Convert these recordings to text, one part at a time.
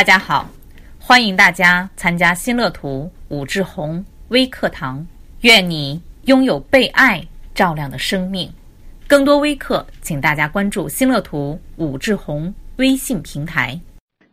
大家好，欢迎大家参加新乐图武志红微课堂。愿你拥有被爱照亮的生命。更多微课，请大家关注新乐图武志红微信平台。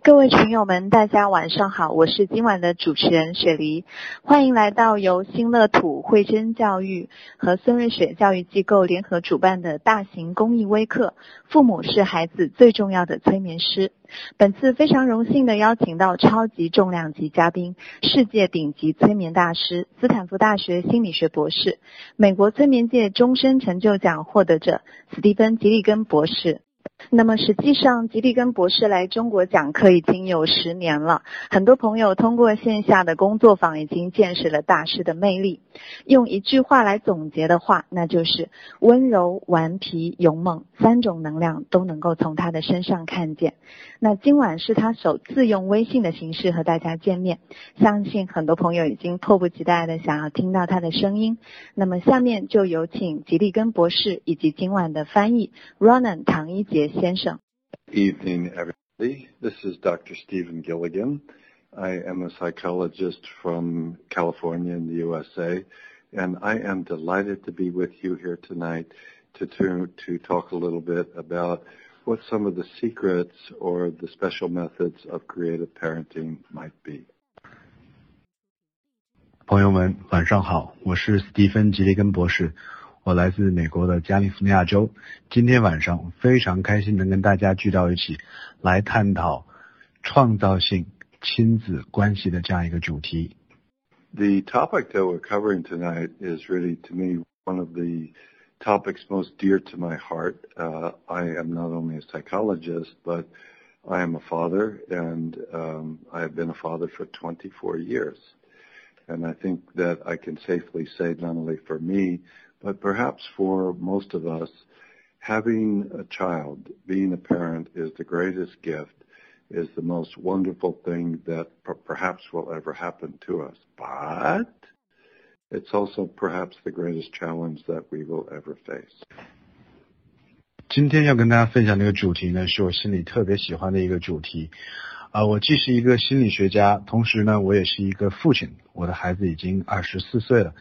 各位群友们，大家晚上好，我是今晚的主持人雪梨，欢迎来到由新乐土慧真教育和孙瑞雪教育机构联合主办的大型公益微课《父母是孩子最重要的催眠师》。本次非常荣幸的邀请到超级重量级嘉宾，世界顶级催眠大师、斯坦福大学心理学博士、美国催眠界终身成就奖获得者斯蒂芬·吉利根博士。那么实际上，吉利根博士来中国讲课已经有十年了。很多朋友通过线下的工作坊已经见识了大师的魅力。用一句话来总结的话，那就是温柔、顽皮、勇猛三种能量都能够从他的身上看见。那今晚是他首次用微信的形式和大家见面，相信很多朋友已经迫不及待的想要听到他的声音。那么下面就有请吉利根博士以及今晚的翻译 Ronan 唐一杰。Evening, everybody. This is Dr. Stephen Gilligan. I am a psychologist from California in the USA, and I am delighted to be with you here tonight to, to, to talk a little bit about what some of the secrets or the special methods of creative parenting might be. 朋友们，晚上好，我是斯蒂芬·吉利根博士。 我来自美国的加利福尼亚州，今天晚上非常开心能跟大家聚到一起，来探讨创造性亲子关系的这样一个主题。The topic that we're covering tonight is really, to me, one of the topics most dear to my heart. Uh, I am not only a psychologist, but I am a father, and um, I have been a father for 24 years. And I think that I can safely say, not only for me, but perhaps for most of us, having a child, being a parent is the greatest gift, is the most wonderful thing that perhaps will ever happen to us. But it's also perhaps the greatest challenge that we will ever face. 今天要跟大家分享这个主题呢，是我心里特别喜欢的一个主题。 啊，我既是一个心理学家，同时呢，我也是一个父亲。我的孩子已经二十四岁了。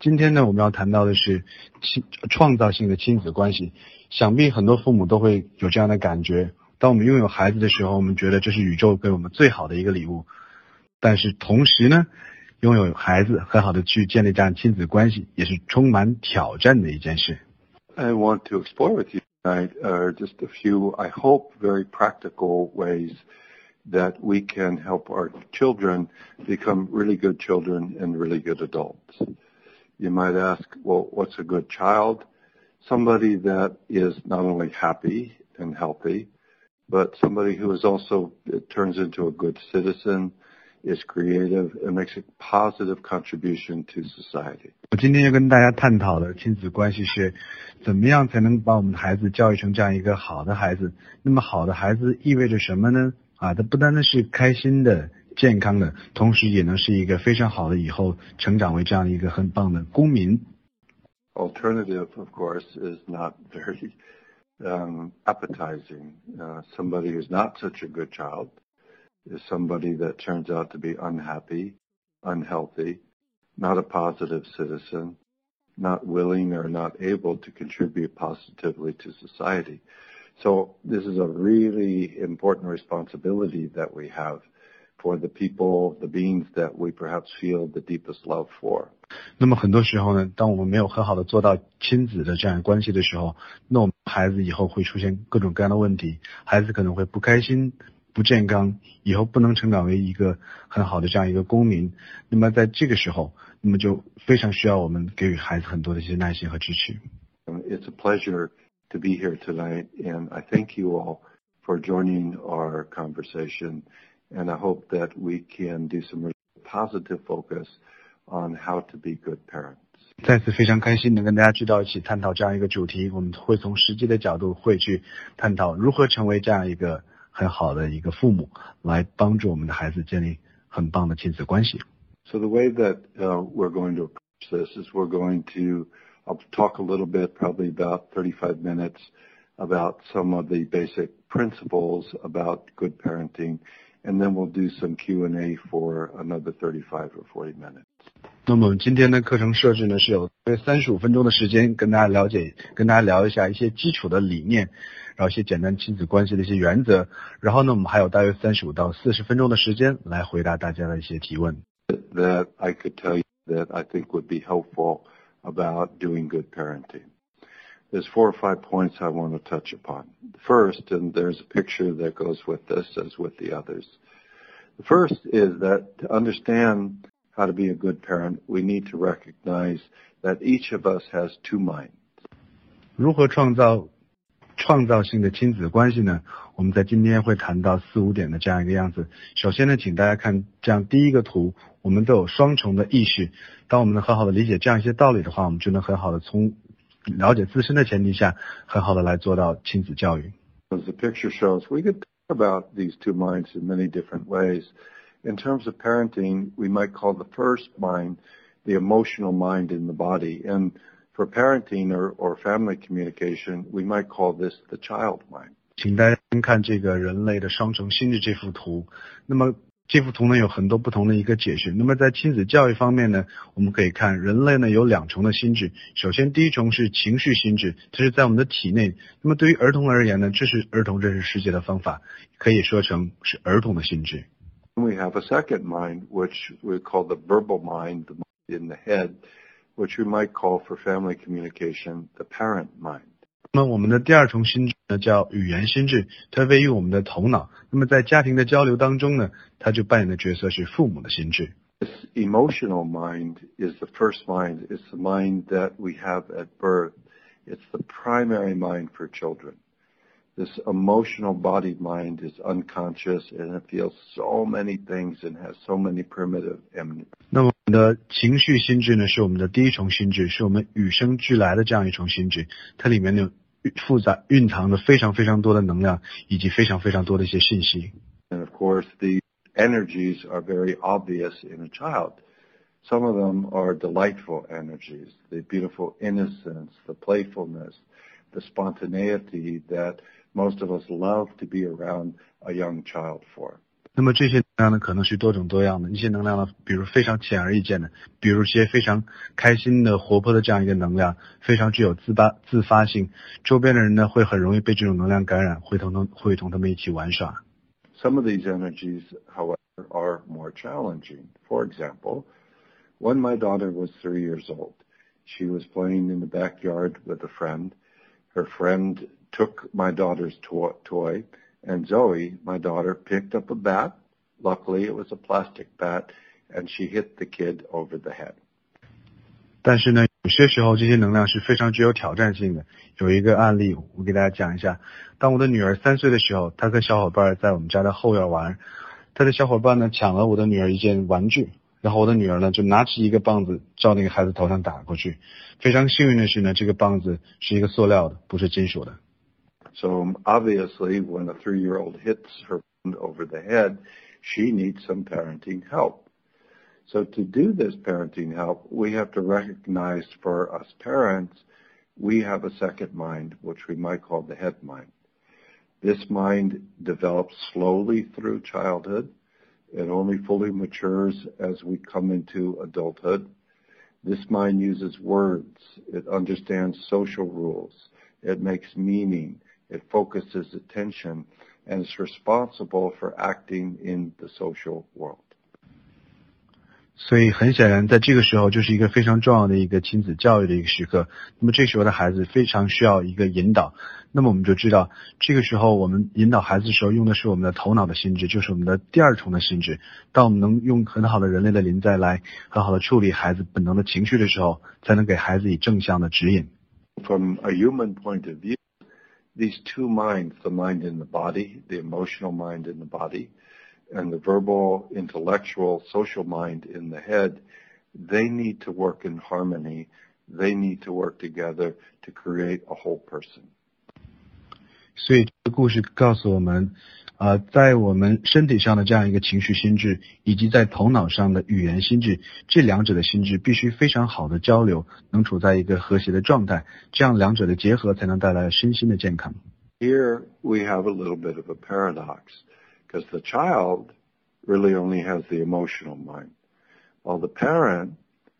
今天呢，我们要谈到的是亲创造性的亲子关系。想必很多父母都会有这样的感觉：当我们拥有孩子的时候，我们觉得这是宇宙给我们最好的一个礼物。但是同时呢，拥有孩子，很好的去建立这样亲子关系，也是充满挑战的一件事。I want to explore with you tonight just a few, I hope, very practical ways. that we can help our children become really good children and really good adults. You might ask, well, what's a good child? Somebody that is not only happy and healthy, but somebody who is also, it turns into a good citizen, is creative and makes a positive contribution to society. 我今天要跟大家探讨的亲子关系是，怎么样才能把我们的孩子教育成这样一个好的孩子？那么好的孩子意味着什么呢？ 啊，它不单单是开心的、健康的，同时也能是一个非常好的以后成长为这样一个很棒的公民。Alternative, of course, is not very um, appetizing. Uh, somebody who's not such a good child is somebody that turns out to be unhappy, unhealthy, not a positive citizen, not willing or not able to contribute positively to society. So this is a really important responsibility that we have for the people, the beings that we perhaps feel the deepest love for. 那么很多时候呢，当我们没有很好的做到亲子的这样关系的时候，那我们孩子以后会出现各种各样的问题，孩子可能会不开心、不健康，以后不能成长为一个很好的这样一个公民。那么在这个时候，那么就非常需要我们给予孩子很多的一些耐心和支持。It's a pleasure to be here tonight, and I thank you all for joining our conversation, and I hope that we can do some positive focus on how to be good parents. 再次非常开心能跟大家聚到一起探讨这样一个主题，我们会从实际的角度会去探讨如何成为这样一个很好的一个父母，来帮助我们的孩子建立很棒的亲子关系。So the way that uh, we're going to approach this is we're going to I'll talk a little bit, probably about 35 minutes, about some of the basic principles about good parenting. and then we'll do some Q&A for another 35 or 40 minutes. 那么今天的课程设置呢是有约三十五分钟的时间跟大家了解，跟大家聊一下一些基础的理念，然后一些简单亲子关系的一些原则，然后呢我们还有大约三十五到四十分钟的时间来回答大家的一些提问。That I could tell you that I think would be helpful about doing good parenting. There's four or five points I want to touch upon. First, and there's a picture that goes with this as with the others. The first is that to understand how to be a good parent, we need to recognize that each of us has two minds. 如何创造 创造性的亲子关系呢？我们在今天会谈到四五点的这样一个样子。首先呢，请大家看这样第一个图，我们都有双重的意识。当我们能很好的理解这样一些道理的话，我们就能很好的从了解自身的前提下，很好的来做到亲子教育。As the picture shows, we could talk about these two minds in many different ways. In terms of parenting, we might call the first mind the emotional mind in the body. And for parenting or, or family communication, we might call this the child mind. 请大家看这个人类的双重心智这幅图。那么这幅图呢有很多不同的一个解释。那么在亲子教育方面呢，我们可以看人类呢有两重的心智。首先第一重是情绪心智，这是在我们的体内。那么对于儿童而言呢，这是儿童认识世界的方法，可以说成是儿童的心智。We have a second mind, which we call the verbal mind, the mind in the head, which we might call for family communication the parent mind. 那么我们的第二重心智呢，叫语言心智，它位于我们的头脑。那么在家庭的交流当中呢，它就扮演的角色是父母的心智。This emotional mind is the first mind. It's the mind that we have at birth. It's the primary mind for children. This emotional bodied mind is unconscious and it feels so many things and has so many primitive 那么 我们的情绪心智呢，是我们的第一重心智，是我们与生俱来的这样一重心智，它里面呢复杂蕴藏着非常非常多的能量，以及非常非常多的一些信息。And of course, the energies are very obvious in a child. Some of them are delightful energies, the beautiful innocence, the playfulness, the spontaneity that most of us love to be around a young child for. 那么这些能量呢，可能是多种多样的。一些能量呢，比如非常显而易见的，比如一些非常开心的、活泼的这样一个能量，非常具有自发自发性。周边的人呢，会很容易被这种能量感染，会同他会同他们一起玩耍。Some of these energies, however, are more challenging. For example, when my daughter was three years old, she was playing in the backyard with a friend. Her friend took my daughter's to- toy and Zoe, my daughter, picked up a bat. Luckily, it was a plastic bat, and she hit the kid over the head. 但是呢，有些时候这些能量是非常具有挑战性的。有一个案例，我给大家讲一下。当我的女儿三岁的时候，她和小伙伴在我们家的后院玩，她的小伙伴呢抢了我的女儿一件玩具，然后我的女儿呢就拿起一个棒子照那个孩子头上打过去。非常幸运的是呢，这个棒子是一个塑料的，不是金属的。So obviously, when a three-year-old hits her over the head, she needs some parenting help. So to do this parenting help, we have to recognize for us parents, we have a second mind, which we might call the head mind. This mind develops slowly through childhood. It only fully matures as we come into adulthood. This mind uses words. It understands social rules. It makes meaning It focuses attention and is responsible for acting in the social world. 所以很显然，在这个时候就是一个非常重要的一个亲子教育的一个时刻。那么这时候的孩子非常需要一个引导。那么我们就知道，这个时候我们引导孩子的时候用的是我们的头脑的心智，就是我们的第二重的心智。当我们能用很好的人类的临在来很好的处理孩子本能的情绪的时候，才能给孩子以正向的指引。From a human point of view. these two minds, the mind in the body, the emotional mind in the body, and the verbal, intellectual, social mind in the head, they need to work in harmony. They need to work together to create a whole person. 所以这个故事告诉我们， 呃，在我们身体上的这样一个情绪心智，以及在头脑上的语言心智，这两者的心智必须非常好的交流，能处在一个和谐的状态，这样两者的结合才能带来身心的健康。Here we have a little bit of a paradox, because the child really only has the emotional mind, while the parent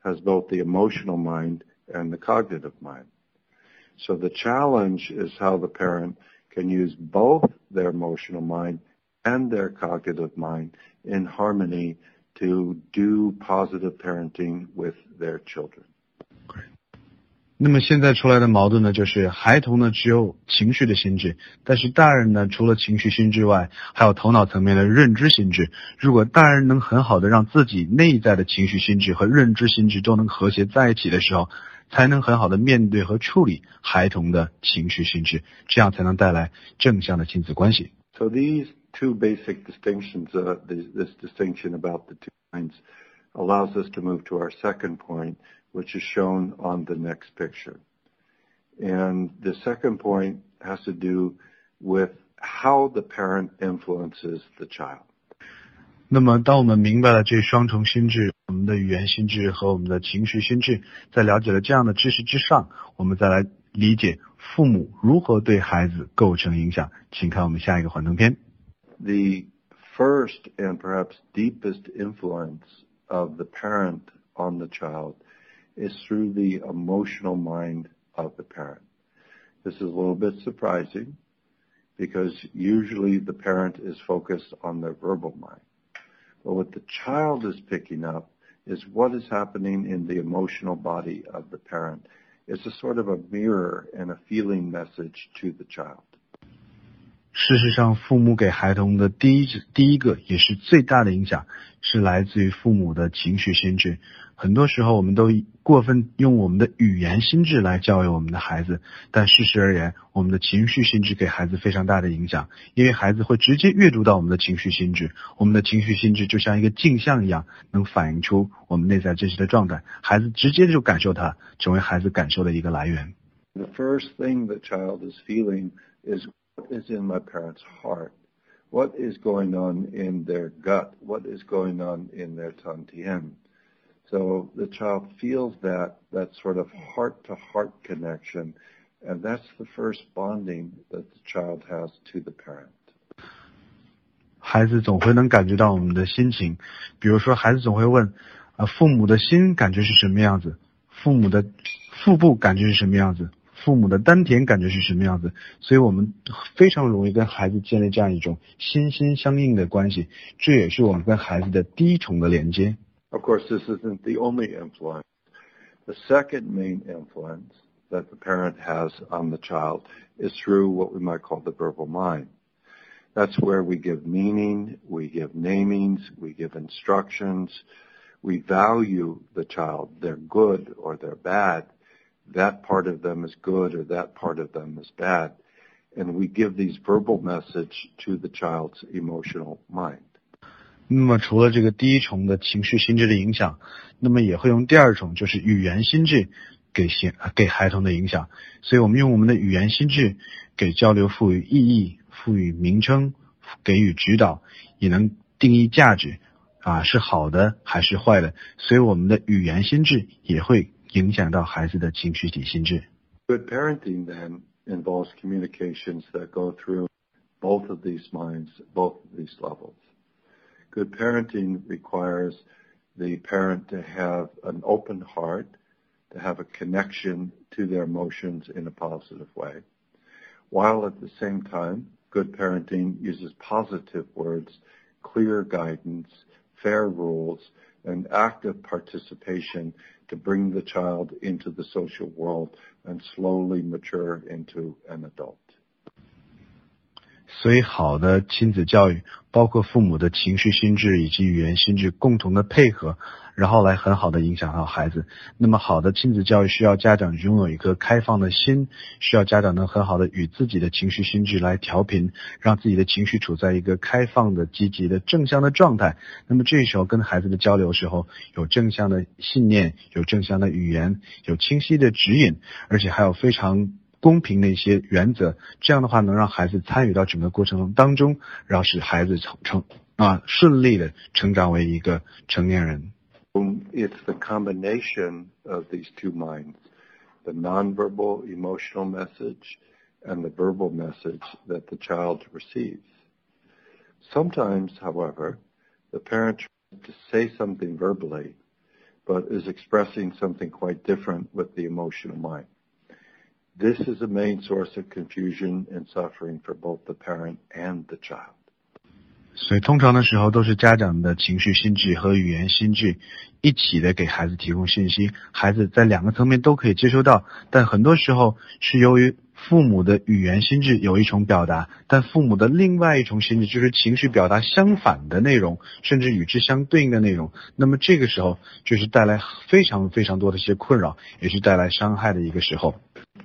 has both the emotional mind and the cognitive mind. So the challenge is how the parent can use both their emotional mind and their cognitive mind in harmony to do positive parenting with their children. 那么现在出来的矛盾呢，就是孩童呢只有情绪的心智，但是大人呢除了情绪心智外，还有头脑层面的认知心智。如果大人能很好的让自己内在的情绪心智和认知心智都能和谐在一起的时候， 才能很好的面对和处理孩童的情绪心智，这样才能带来正向的亲子关系。So these two basic distinctions, uh, this, this distinction about the two minds, allows us to move to our second point, which is shown on the next picture. And the second point has to do with how the parent influences the child. 那么，当我们明白了这双重心智，我们的语言心智和我们的情绪心智，在了解了这样的知识之上，我们再来理解父母如何对孩子构成影响。请看我们下一个幻灯片。The first and perhaps deepest influence of the parent on the child is through the emotional mind of the parent. This is a little bit surprising because usually the parent is focused on their verbal mind. But what the child is picking up is what is happening in the emotional body of the parent. It's a sort of a mirror and a feeling message to the child. 事实上，父母给孩童的第一第一个也是最大的影响，是来自于父母的情绪心智。很多时候，我们都过分用我们的语言心智来教育我们的孩子，但事实而言，我们的情绪心智给孩子非常大的影响，因为孩子会直接阅读到我们的情绪心智。我们的情绪心智就像一个镜像一样，能反映出我们内在真实的状态。孩子直接就感受它，成为孩子感受的一个来源。The first thing the child is feeling is. What is in my parent's heart? What is going on in their gut? What is going on in their tantien? So the child feels that, that sort of heart-to-heart connection, and that's the first bonding that the child has to the parent. 孩子总会能感觉到我们的心情，比如说，孩子总会问：“啊，父母的心感觉是什么样子？父母的腹部感觉是什么样子？” 父母的丹田感觉是什么样子，所以我们非常容易跟孩子建立这样一种心心相印的关系，这也是我们跟孩子的第一重的连接。Of course, this isn't the only influence. The second main influence that the parent has on the child is through what we might call the verbal mind. That's where we give meaning, we give namings, we give instructions, we value the child, they're good or they're bad, that part of them is good or that part of them is bad. And we give these verbal message to the child's emotional mind. 那么除了这个第一重的情绪心智的影响，那么也会用第二重，就是语言心智给先给孩童的影响。所以我们用我们的语言心智给交流赋予意义、赋予名称、给予指导，也能定义价值啊是好的还是坏的。所以我们的语言心智也会影响到孩子的情绪体心智。Good parenting then involves communications that go through both of these minds, both of these levels. Good parenting requires the parent to have an open heart, to have a connection to their emotions in a positive way, while at the same time, good parenting uses positive words, clear guidance, fair rules, and active participation to bring the child into the social world and slowly mature into an adult. 所以，好的亲子教育包括父母的情绪心智以及语言心智共同的配合，然后来很好的影响到孩子。那么，好的亲子教育需要家长拥有一颗开放的心，需要家长能很好的与自己的情绪心智来调频，让自己的情绪处在一个开放的、积极的、正向的状态。那么，这时候跟孩子的交流时候，有正向的信念，有正向的语言，有清晰的指引，而且还有非常。公平的一些原则，这样的话能让孩子参与到整个过程当中，然后使孩子成成啊顺利的成长为一个成年人。It's the combination of these two minds, the nonverbal emotional message and the verbal message that the child receives. Sometimes, however, the parent tries to say something verbally, but is expressing something quite different with the emotional mind. This is a main source of confusion and suffering for both the parent and the child. 所以通常的时候都是家长的情绪心智和语言心智一起的给孩子提供信息，孩子在两个层面都可以接收到，但很多时候是由于父母的语言心智有一重表达，但父母的另外一重心智就是情绪表达相反的内容，甚至与之相对应的内容。那么这个时候就是带来非常非常多的一些困扰，也是带来伤害的一个时候。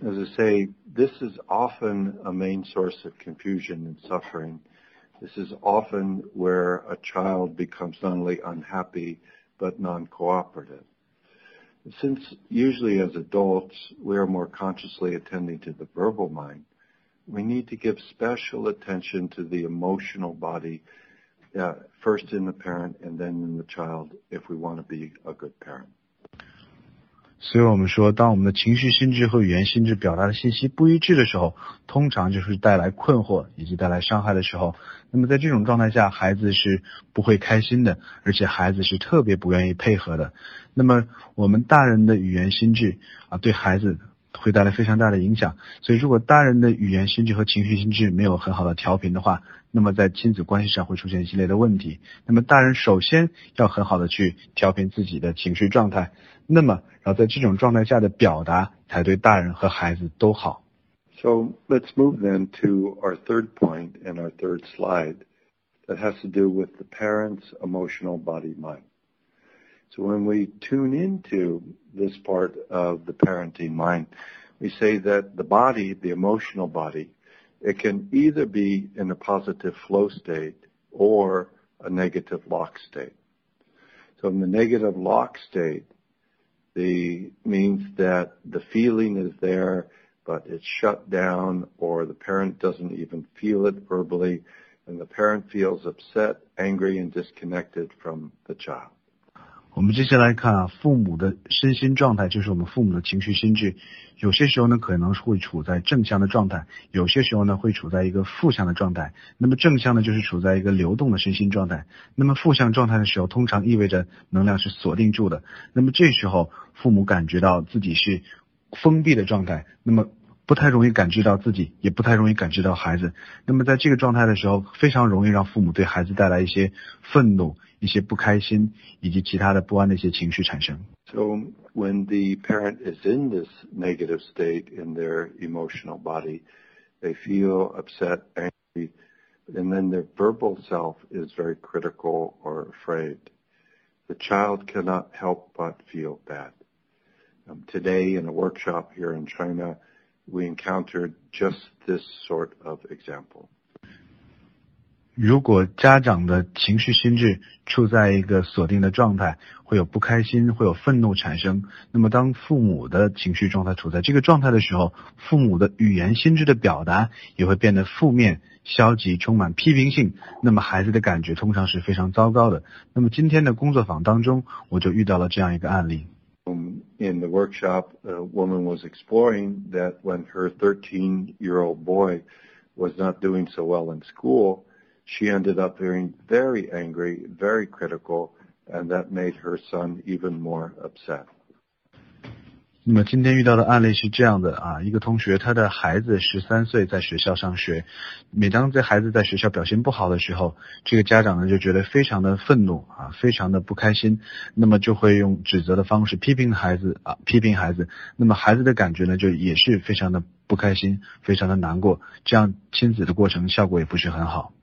As I say, this is often a main source of confusion and suffering. This is often where a child becomes not only unhappy, but non-cooperative. Since usually as adults, we are more consciously attending to the verbal mind, we need to give special attention to the emotional body, uh, first in the parent and then in the child, if we want to be a good parent. 所以我们说，当我们的情绪心智和语言心智表达的信息不一致的时候，通常就是带来困惑以及带来伤害的时候。那么在这种状态下，孩子是不会开心的，而且孩子是特别不愿意配合的。那么我们大人的语言心智啊，对孩子会带来非常大的影响。所以如果大人的语言心智和情绪心智没有很好的调频的话，那么在亲子关系上会出现一系列的问题。那么大人首先要很好的去调频自己的情绪状态。那么，然后在这种状态下的表达才对大人和孩子都好。So let's move then to our third point and our third slide that has to do with the parent's emotional body mind. So when we tune into this part of the parenting mind, we say that the body, the emotional body, it can either be in a positive flow state or a negative lock state. So in the negative lock state, the means that the feeling is there, but it's shut down or the parent doesn't even feel it verbally and the parent feels upset, angry and disconnected from the child. 我们接下来看啊，父母的身心状态就是我们父母的情绪心智。有些时候呢，可能会处在正向的状态；有些时候呢，会处在一个负向的状态。那么正向呢，就是处在一个流动的身心状态；那么负向状态的时候，通常意味着能量是锁定住的。那么这时候，父母感觉到自己是封闭的状态，那么不太容易感知到自己，也不太容易感知到孩子。那么在这个状态的时候，非常容易让父母对孩子带来一些愤怒。一些不开心以及其他的不安的一些情绪产生。So when the parent is in this negative state in their emotional body, they feel upset, angry, and then their verbal self is very critical or afraid. The child cannot help but feel bad. Um, today in a workshop here in China, we encountered just this sort of example. 如果家长的情绪心智处在一个锁定的状态，会有不开心，会有愤怒产生。那么，当父母的情绪状态处在这个状态的时候，父母的语言心智的表达也会变得负面、消极、充满批评性。那么，孩子的感觉通常是非常糟糕的。那么，今天的工作坊当中，我就遇到了这样一个案例。In the workshop, a woman was exploring that when her 13-year-old boy was not doing so well in school. She ended up being very angry, very critical, and that made her son even more upset. 那么今天遇到的案例是这样的啊，一个同学他的孩子十三岁在学校上学，每当这孩子在学校表现不好的时候，这个家长呢就觉得非常的愤怒啊，非常的不开心，那么就会用指责的方式批评孩子啊，批评孩子，那么孩子的感觉呢就也是非常的不开心，非常的难过，这样亲子的过程效果也不是很好。